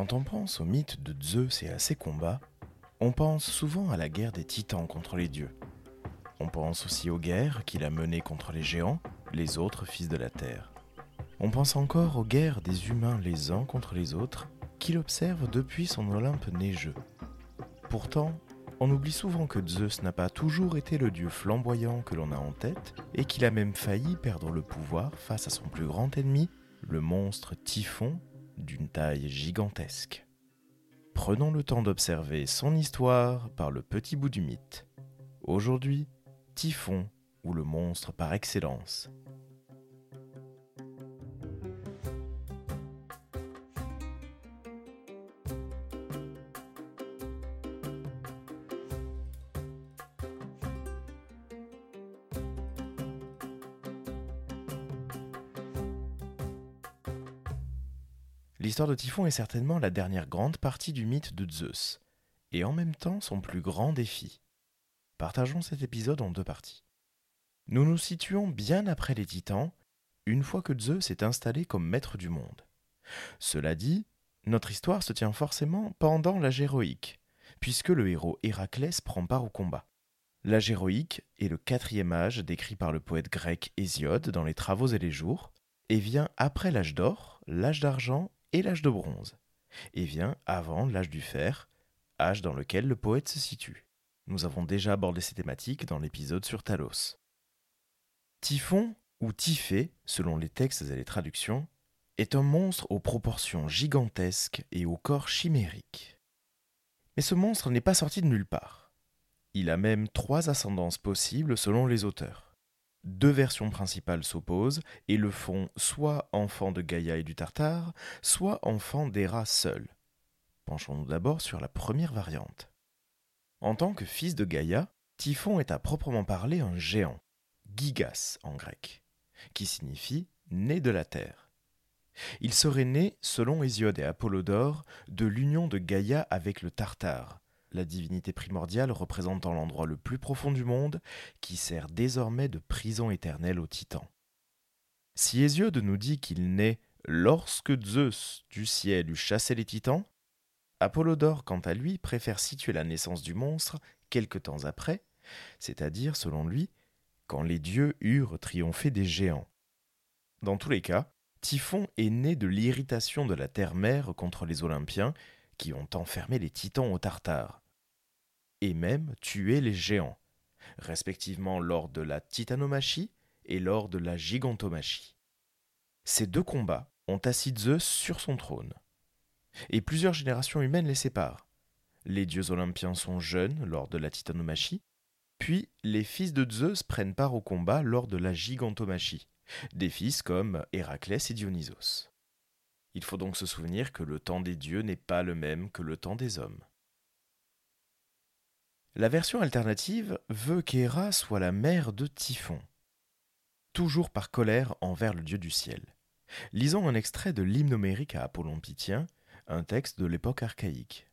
Quand on pense au mythe de Zeus et à ses combats, on pense souvent à la guerre des titans contre les dieux. On pense aussi aux guerres qu'il a menées contre les géants, les autres fils de la terre. On pense encore aux guerres des humains les uns contre les autres, qu'il observe depuis son Olympe neigeux. Pourtant, on oublie souvent que Zeus n'a pas toujours été le dieu flamboyant que l'on a en tête, et qu'il a même failli perdre le pouvoir face à son plus grand ennemi, le monstre Typhon, d'une taille gigantesque. Prenons le temps d'observer son histoire par le petit bout du mythe. Aujourd'hui, Typhon, ou le monstre par excellence, L'histoire de Typhon est certainement la dernière grande partie du mythe de Zeus, et en même temps son plus grand défi. Partageons cet épisode en deux parties. Nous nous situons bien après les titans, une fois que Zeus est installé comme maître du monde. Cela dit, notre histoire se tient forcément pendant l'âge héroïque, puisque le héros Héraclès prend part au combat. L'âge héroïque est le quatrième âge décrit par le poète grec Hésiode dans les Travaux et les Jours, et vient après l'âge d'or, l'âge d'argent et l'âge de bronze, et vient avant l'âge du fer, âge dans lequel le poète se situe. Nous avons déjà abordé ces thématiques dans l'épisode sur Talos. Typhon, ou Typhée, selon les textes et les traductions, est un monstre aux proportions gigantesques et au corps chimérique. Mais ce monstre n'est pas sorti de nulle part. Il a même trois ascendances possibles selon les auteurs. Deux versions principales s'opposent et le font soit enfant de Gaïa et du Tartare, soit enfant d'Héra seul. Penchons-nous d'abord sur la première variante. En tant que fils de Gaïa, Typhon est à proprement parler un géant, gigas en grec, qui signifie né de la terre. Il serait né, selon Hésiode et Apollodore, de l'union de Gaïa avec le Tartare, la divinité primordiale représentant l'endroit le plus profond du monde, qui sert désormais de prison éternelle aux titans. Si Hésiode nous dit qu'il naît lorsque Zeus du ciel eut chassé les titans, Apollodore, quant à lui, préfère situer la naissance du monstre quelque temps après, c'est-à-dire, selon lui, quand les dieux eurent triomphé des géants. Dans tous les cas, Typhon est né de l'irritation de la terre-mère contre les Olympiens qui ont enfermé les titans au Tartare, et même tué les géants, respectivement lors de la titanomachie et lors de la gigantomachie. Ces deux combats ont assis Zeus sur son trône, et plusieurs générations humaines les séparent. Les dieux olympiens sont jeunes lors de la titanomachie, puis les fils de Zeus prennent part au combat lors de la gigantomachie, des fils comme Héraclès et Dionysos. Il faut donc se souvenir que le temps des dieux n'est pas le même que le temps des hommes. La version alternative veut qu'Héra soit la mère de Typhon, toujours par colère envers le dieu du ciel. Lisons un extrait de l'hymne homérique à Apollon Pythien, un texte de l'époque archaïque.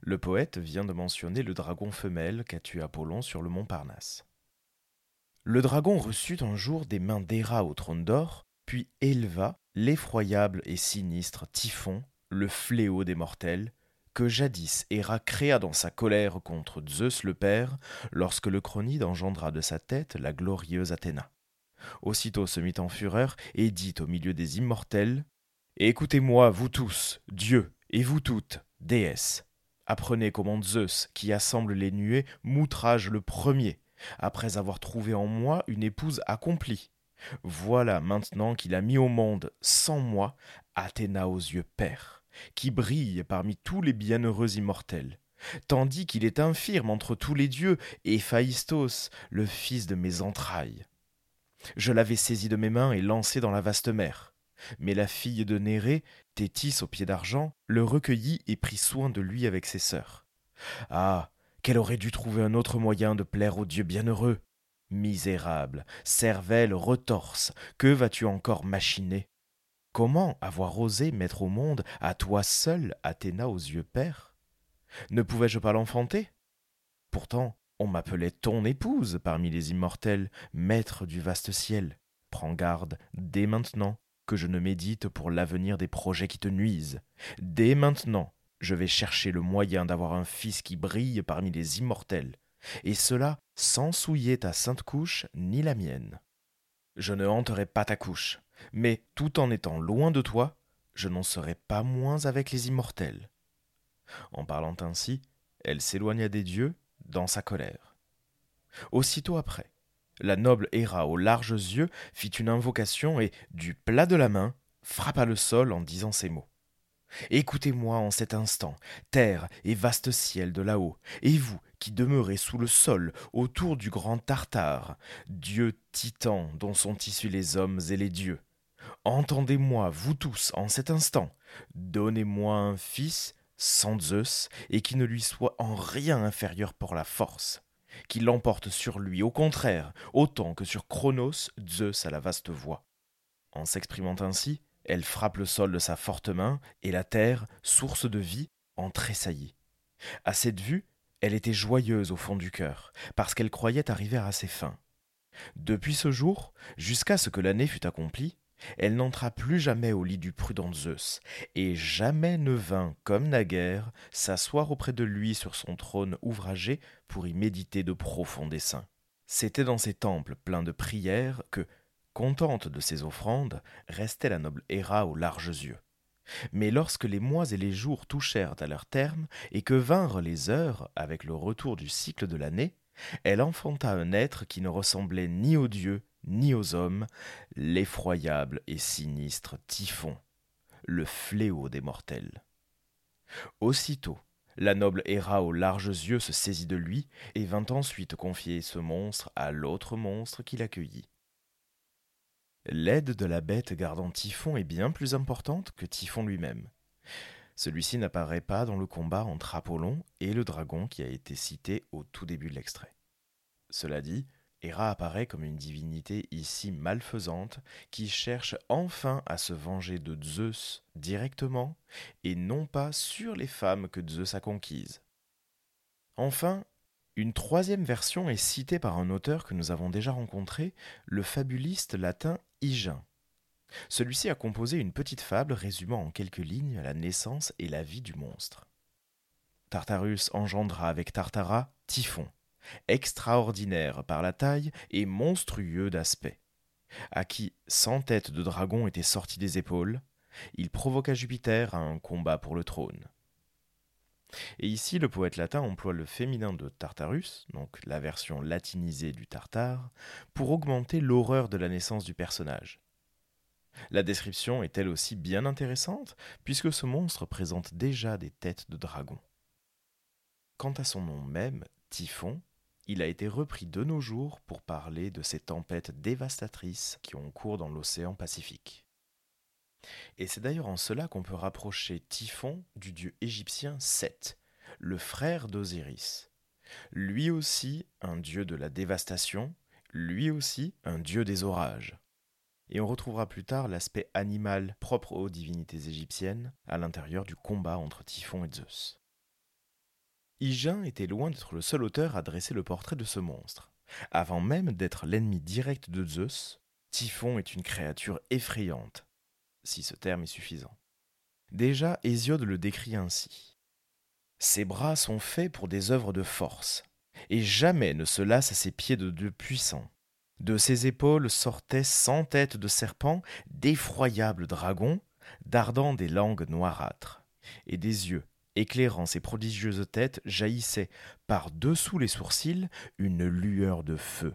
Le poète vient de mentionner le dragon femelle qu'a tué Apollon sur le mont Parnasse. Le dragon reçut un jour des mains d'Héra au trône d'or, puis éleva l'effroyable et sinistre Typhon, le fléau des mortels, que jadis Héra créa dans sa colère contre Zeus le Père, lorsque le Chronide engendra de sa tête la glorieuse Athéna. Aussitôt se mit en fureur et dit au milieu des immortels Écoutez-moi, vous tous, dieux, et vous toutes, déesses. Apprenez comment Zeus, qui assemble les nuées, m'outrage le premier, après avoir trouvé en moi une épouse accomplie. Voilà maintenant qu'il a mis au monde, sans moi, Athéna aux yeux pères, qui brille parmi tous les bienheureux immortels, tandis qu'il est infirme entre tous les dieux, et le fils de mes entrailles. Je l'avais saisi de mes mains et lancé dans la vaste mer. Mais la fille de Nérée, Thétis au pied d'argent, le recueillit et prit soin de lui avec ses sœurs. Ah. Qu'elle aurait dû trouver un autre moyen de plaire aux dieux bienheureux. Misérable, cervelle retorse, que vas-tu encore machiner? Comment avoir osé mettre au monde, à toi seul, Athéna aux yeux pères Ne pouvais-je pas l'enfanter? Pourtant, on m'appelait ton épouse parmi les immortels, maître du vaste ciel. Prends garde, dès maintenant, que je ne médite pour l'avenir des projets qui te nuisent. Dès maintenant, je vais chercher le moyen d'avoir un fils qui brille parmi les immortels, et cela sans souiller ta sainte couche ni la mienne. Je ne hanterai pas ta couche, mais tout en étant loin de toi, je n'en serai pas moins avec les immortels. En parlant ainsi, elle s'éloigna des dieux dans sa colère. Aussitôt après, la noble Héra aux larges yeux fit une invocation et, du plat de la main, frappa le sol en disant ces mots. Écoutez-moi en cet instant, terre et vaste ciel de là-haut, et vous qui demeurez sous le sol autour du grand Tartare, dieu titan dont sont issus les hommes et les dieux. Entendez-moi, vous tous, en cet instant, donnez-moi un fils sans Zeus et qui ne lui soit en rien inférieur pour la force, qui l'emporte sur lui, au contraire, autant que sur Chronos, Zeus à la vaste voix. En s'exprimant ainsi, elle frappe le sol de sa forte main, et la terre, source de vie, en tressaillit. À cette vue, elle était joyeuse au fond du cœur, parce qu'elle croyait arriver à ses fins. Depuis ce jour, jusqu'à ce que l'année fût accomplie, elle n'entra plus jamais au lit du prudent Zeus, et jamais ne vint, comme naguère, s'asseoir auprès de lui sur son trône ouvragé pour y méditer de profonds desseins. C'était dans ces temples pleins de prières que, contente de ses offrandes, restait la noble Héra aux larges yeux. Mais lorsque les mois et les jours touchèrent à leur terme, et que vinrent les heures avec le retour du cycle de l'année, elle enfanta un être qui ne ressemblait ni aux dieux ni aux hommes, l'effroyable et sinistre Typhon, le fléau des mortels. Aussitôt, la noble Héra aux larges yeux se saisit de lui et vint ensuite confier ce monstre à l'autre monstre qui l'accueillit. L'aide de la bête gardant Typhon est bien plus importante que Typhon lui-même. Celui-ci n'apparaît pas dans le combat entre Apollon et le dragon qui a été cité au tout début de l'extrait. Cela dit, Héra apparaît comme une divinité ici malfaisante qui cherche enfin à se venger de Zeus directement et non pas sur les femmes que Zeus a conquises. Enfin, une troisième version est citée par un auteur que nous avons déjà rencontré, le fabuliste latin Hygin. Celui-ci a composé une petite fable résumant en quelques lignes la naissance et la vie du monstre. Tartarus engendra avec Tartara Typhon, extraordinaire par la taille et monstrueux d'aspect, à qui cent têtes de dragon étaient sorties des épaules, il provoqua Jupiter à un combat pour le trône. Et ici, le poète latin emploie le féminin de Tartarus, donc la version latinisée du Tartare, pour augmenter l'horreur de la naissance du personnage. La description est elle aussi bien intéressante, puisque ce monstre présente déjà des têtes de dragon. Quant à son nom même, Typhon, il a été repris de nos jours pour parler de ces tempêtes dévastatrices qui ont cours dans l'océan Pacifique. Et c'est d'ailleurs en cela qu'on peut rapprocher Typhon du dieu égyptien Seth, le frère d'Osiris. Lui aussi un dieu de la dévastation, lui aussi un dieu des orages. Et on retrouvera plus tard l'aspect animal propre aux divinités égyptiennes à l'intérieur du combat entre Typhon et Zeus. Hygin était loin d'être le seul auteur à dresser le portrait de ce monstre. Avant même d'être l'ennemi direct de Zeus, Typhon est une créature effrayante, si ce terme est suffisant. Déjà, Hésiode le décrit ainsi. Ses bras sont faits pour des œuvres de force, et jamais ne se lasse à ses pieds de dieu puissants. De ses épaules sortaient cent têtes de serpents, d'effroyables dragons, dardant des langues noirâtres, et des yeux éclairant ses prodigieuses têtes, jaillissait par-dessous les sourcils une lueur de feu.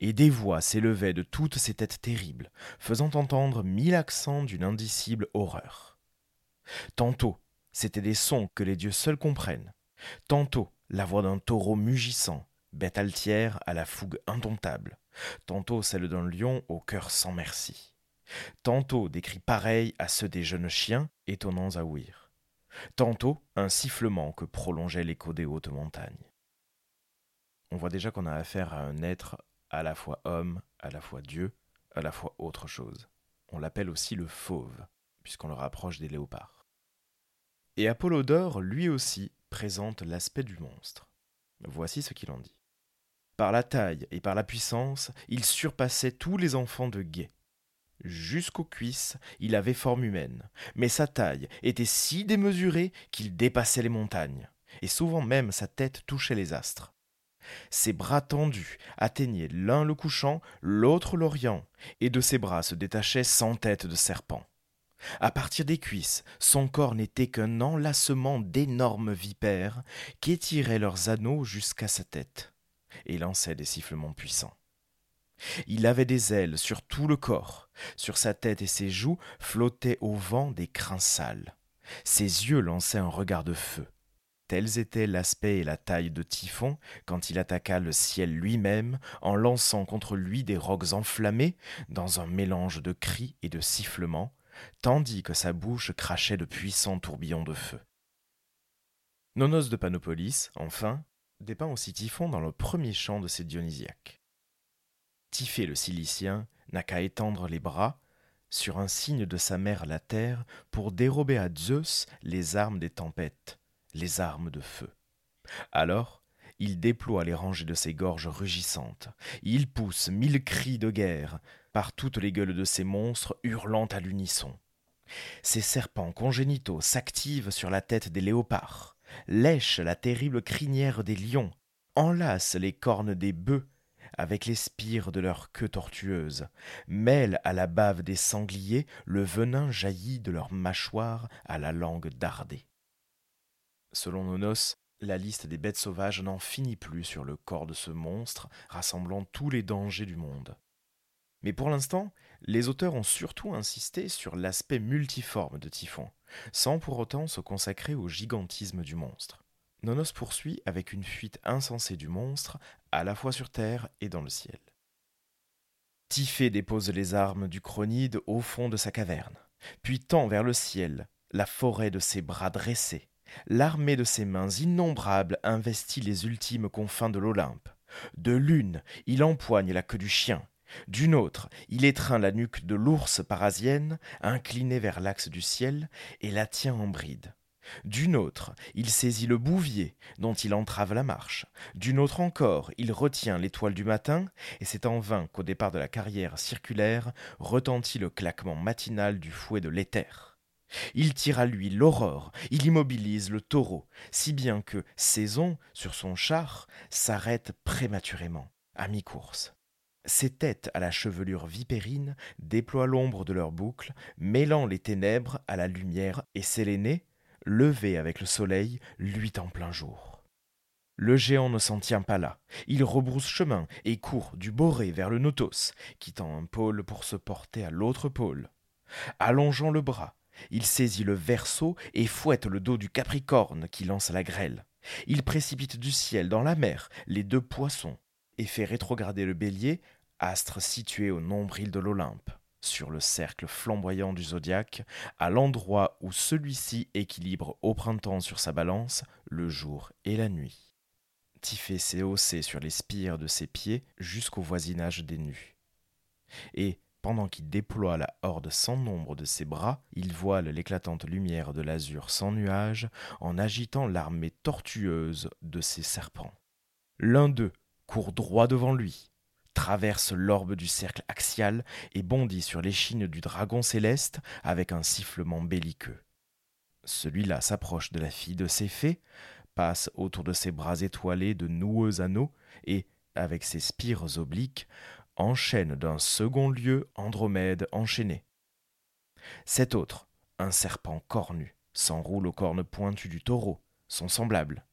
Et des voix s'élevaient de toutes ces têtes terribles, faisant entendre mille accents d'une indicible horreur. Tantôt, c'étaient des sons que les dieux seuls comprennent, tantôt la voix d'un taureau mugissant, bête altière à la fougue indomptable, tantôt celle d'un lion au cœur sans merci, tantôt des cris pareils à ceux des jeunes chiens étonnants à ouïr tantôt un sifflement que prolongeait l'écho des hautes montagnes. On voit déjà qu'on a affaire à un être à la fois homme, à la fois Dieu, à la fois autre chose. On l'appelle aussi le fauve, puisqu'on le rapproche des léopards. Et Apollodore, lui aussi, présente l'aspect du monstre. Voici ce qu'il en dit. Par la taille et par la puissance, il surpassait tous les enfants de Gué. Jusqu'aux cuisses, il avait forme humaine, mais sa taille était si démesurée qu'il dépassait les montagnes, et souvent même sa tête touchait les astres. Ses bras tendus atteignaient l'un le couchant, l'autre l'orient, et de ses bras se détachaient cent têtes de serpents. À partir des cuisses, son corps n'était qu'un enlacement d'énormes vipères qui étiraient leurs anneaux jusqu'à sa tête et lançaient des sifflements puissants. Il avait des ailes sur tout le corps, sur sa tête et ses joues flottaient au vent des crins sales. Ses yeux lançaient un regard de feu. Tels étaient l'aspect et la taille de Typhon quand il attaqua le ciel lui-même en lançant contre lui des rocs enflammés dans un mélange de cris et de sifflements, tandis que sa bouche crachait de puissants tourbillons de feu. Nonos de Panopolis, enfin, dépeint aussi Typhon dans le premier chant de ses Dionysiaques. Typhée le Cilicien n'a qu'à étendre les bras, sur un signe de sa mère la terre, pour dérober à Zeus les armes des tempêtes, les armes de feu. Alors, il déploie les rangées de ses gorges rugissantes, il pousse mille cris de guerre par toutes les gueules de ses monstres hurlant à l'unisson. Ses serpents congénitaux s'activent sur la tête des léopards, lèchent la terrible crinière des lions, enlacent les cornes des bœufs avec les spires de leur queue tortueuse, mêlent à la bave des sangliers le venin jailli de leurs mâchoires à la langue dardée. Selon Nonos, la liste des bêtes sauvages n'en finit plus sur le corps de ce monstre, rassemblant tous les dangers du monde. Mais pour l'instant, les auteurs ont surtout insisté sur l'aspect multiforme de Typhon, sans pour autant se consacrer au gigantisme du monstre. Nonos poursuit avec une fuite insensée du monstre, à la fois sur terre et dans le ciel. Typhée dépose les armes du chronide au fond de sa caverne, puis tend vers le ciel la forêt de ses bras dressés, L'armée de ses mains innombrables investit les ultimes confins de l'Olympe. De l'une, il empoigne la queue du chien. D'une autre, il étreint la nuque de l'ours parasienne, inclinée vers l'axe du ciel, et la tient en bride. D'une autre, il saisit le bouvier, dont il entrave la marche. D'une autre encore, il retient l'étoile du matin, et c'est en vain qu'au départ de la carrière circulaire retentit le claquement matinal du fouet de l'éther. Il tire à lui l'aurore, il immobilise le taureau, si bien que Saison, sur son char, s'arrête prématurément, à mi-course. Ses têtes à la chevelure vipérine déploient l'ombre de leurs boucles, mêlant les ténèbres à la lumière, et Séléné, levé avec le soleil, luit en plein jour. Le géant ne s'en tient pas là. Il rebrousse chemin et court du Boré vers le Notos, quittant un pôle pour se porter à l'autre pôle. Allongeant le bras, il saisit le verso et fouette le dos du Capricorne qui lance la grêle. Il précipite du ciel dans la mer les deux poissons et fait rétrograder le bélier, astre situé au nombril de l'Olympe, sur le cercle flamboyant du zodiaque, à l'endroit où celui-ci équilibre au printemps sur sa balance le jour et la nuit. Tiffé s'est haussé sur les spires de ses pieds jusqu'au voisinage des nues. Et, pendant qu'il déploie la horde sans nombre de ses bras, il voile l'éclatante lumière de l'azur sans nuages en agitant l'armée tortueuse de ses serpents. L'un d'eux court droit devant lui, traverse l'orbe du cercle axial et bondit sur l'échine du dragon céleste avec un sifflement belliqueux. Celui-là s'approche de la fille de ses fées, passe autour de ses bras étoilés de noueux anneaux et, avec ses spires obliques, enchaîne d'un second lieu Andromède enchaîné. Cet autre, un serpent cornu, s'enroule aux cornes pointues du taureau, son semblable.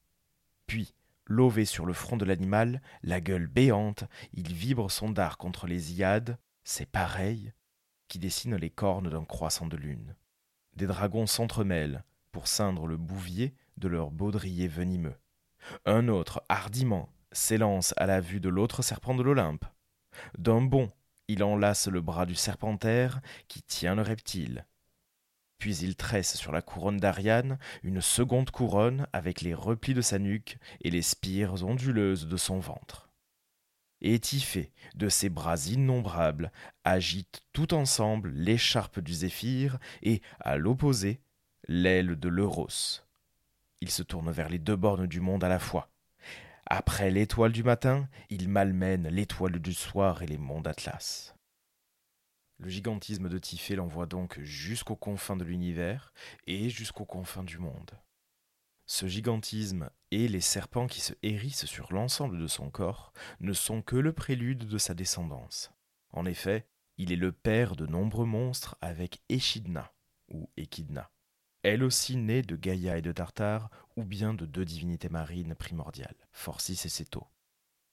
Puis, lové sur le front de l'animal, la gueule béante, il vibre son dard contre les iades, c'est pareil, qui dessinent les cornes d'un croissant de lune. Des dragons s'entremêlent pour ceindre le bouvier de leur baudrier venimeux. Un autre, hardiment, s'élance à la vue de l'autre serpent de l'Olympe. D'un bond, il enlace le bras du serpentaire qui tient le reptile. Puis il tresse sur la couronne d'Ariane une seconde couronne avec les replis de sa nuque et les spires onduleuses de son ventre. Et de ses bras innombrables, agite tout ensemble l'écharpe du Zéphyr et, à l'opposé, l'aile de l'Euros. Il se tourne vers les deux bornes du monde à la fois. Après l'étoile du matin, il malmène l'étoile du soir et les monts d'Atlas. Le gigantisme de Typhée l'envoie donc jusqu'aux confins de l'univers et jusqu'aux confins du monde. Ce gigantisme et les serpents qui se hérissent sur l'ensemble de son corps ne sont que le prélude de sa descendance. En effet, il est le père de nombreux monstres avec Echidna, ou Echidna, elle aussi née de Gaïa et de Tartare, ou bien de deux divinités marines primordiales, Forcis et Ceto.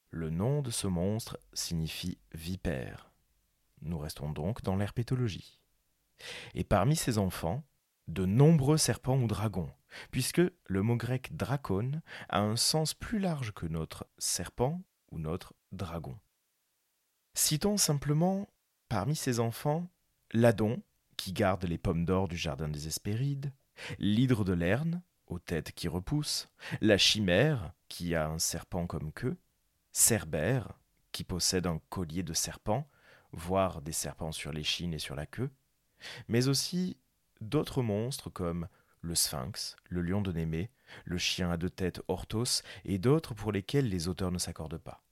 Le nom de ce monstre signifie vipère. Nous restons donc dans l'herpétologie. Et parmi ses enfants, de nombreux serpents ou dragons, puisque le mot grec dracon a un sens plus large que notre serpent ou notre dragon. Citons simplement, parmi ses enfants, l'Adon, qui garde les pommes d'or du jardin des Hespérides, l'hydre de Lerne, aux têtes qui repoussent, la chimère, qui a un serpent comme queue, Cerbère, qui possède un collier de serpents, voire des serpents sur l'échine et sur la queue, mais aussi d'autres monstres comme le sphinx, le lion de Némée, le chien à deux têtes Orthos et d'autres pour lesquels les auteurs ne s'accordent pas.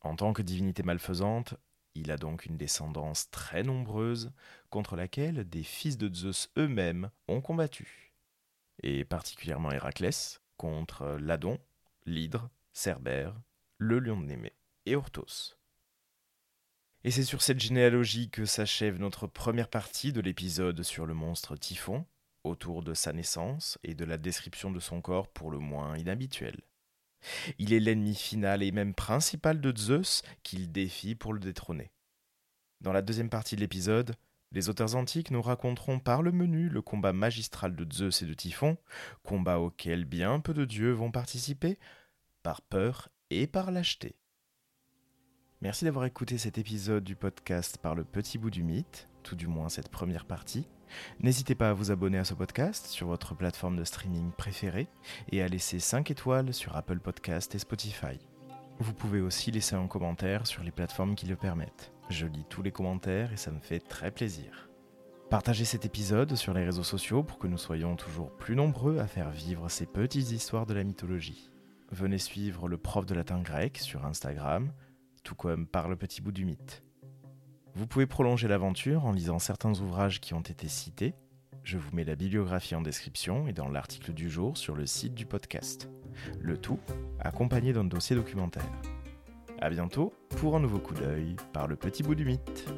En tant que divinité malfaisante, il a donc une descendance très nombreuse contre laquelle des fils de Zeus eux-mêmes ont combattu, et particulièrement Héraclès contre Ladon, l'Hydre, Cerbère, le lion de Némée et Orthos. Et c'est sur cette généalogie que s'achève notre première partie de l'épisode sur le monstre Typhon, autour de sa naissance et de la description de son corps pour le moins inhabituel. Il est l'ennemi final et même principal de Zeus qu'il défie pour le détrôner. Dans la deuxième partie de l'épisode, les auteurs antiques nous raconteront par le menu le combat magistral de Zeus et de Typhon, combat auquel bien peu de dieux vont participer, par peur et par lâcheté. Merci d'avoir écouté cet épisode du podcast par le petit bout du mythe, tout du moins cette première partie. N'hésitez pas à vous abonner à ce podcast sur votre plateforme de streaming préférée et à laisser 5 étoiles sur Apple Podcast et Spotify. Vous pouvez aussi laisser un commentaire sur les plateformes qui le permettent. Je lis tous les commentaires et ça me fait très plaisir. Partagez cet épisode sur les réseaux sociaux pour que nous soyons toujours plus nombreux à faire vivre ces petites histoires de la mythologie. Venez suivre le prof de latin grec sur Instagram, tout comme par le petit bout du mythe. Vous pouvez prolonger l'aventure en lisant certains ouvrages qui ont été cités. Je vous mets la bibliographie en description et dans l'article du jour sur le site du podcast. Le tout accompagné d'un dossier documentaire. A bientôt pour un nouveau coup d'œil par le petit bout du mythe.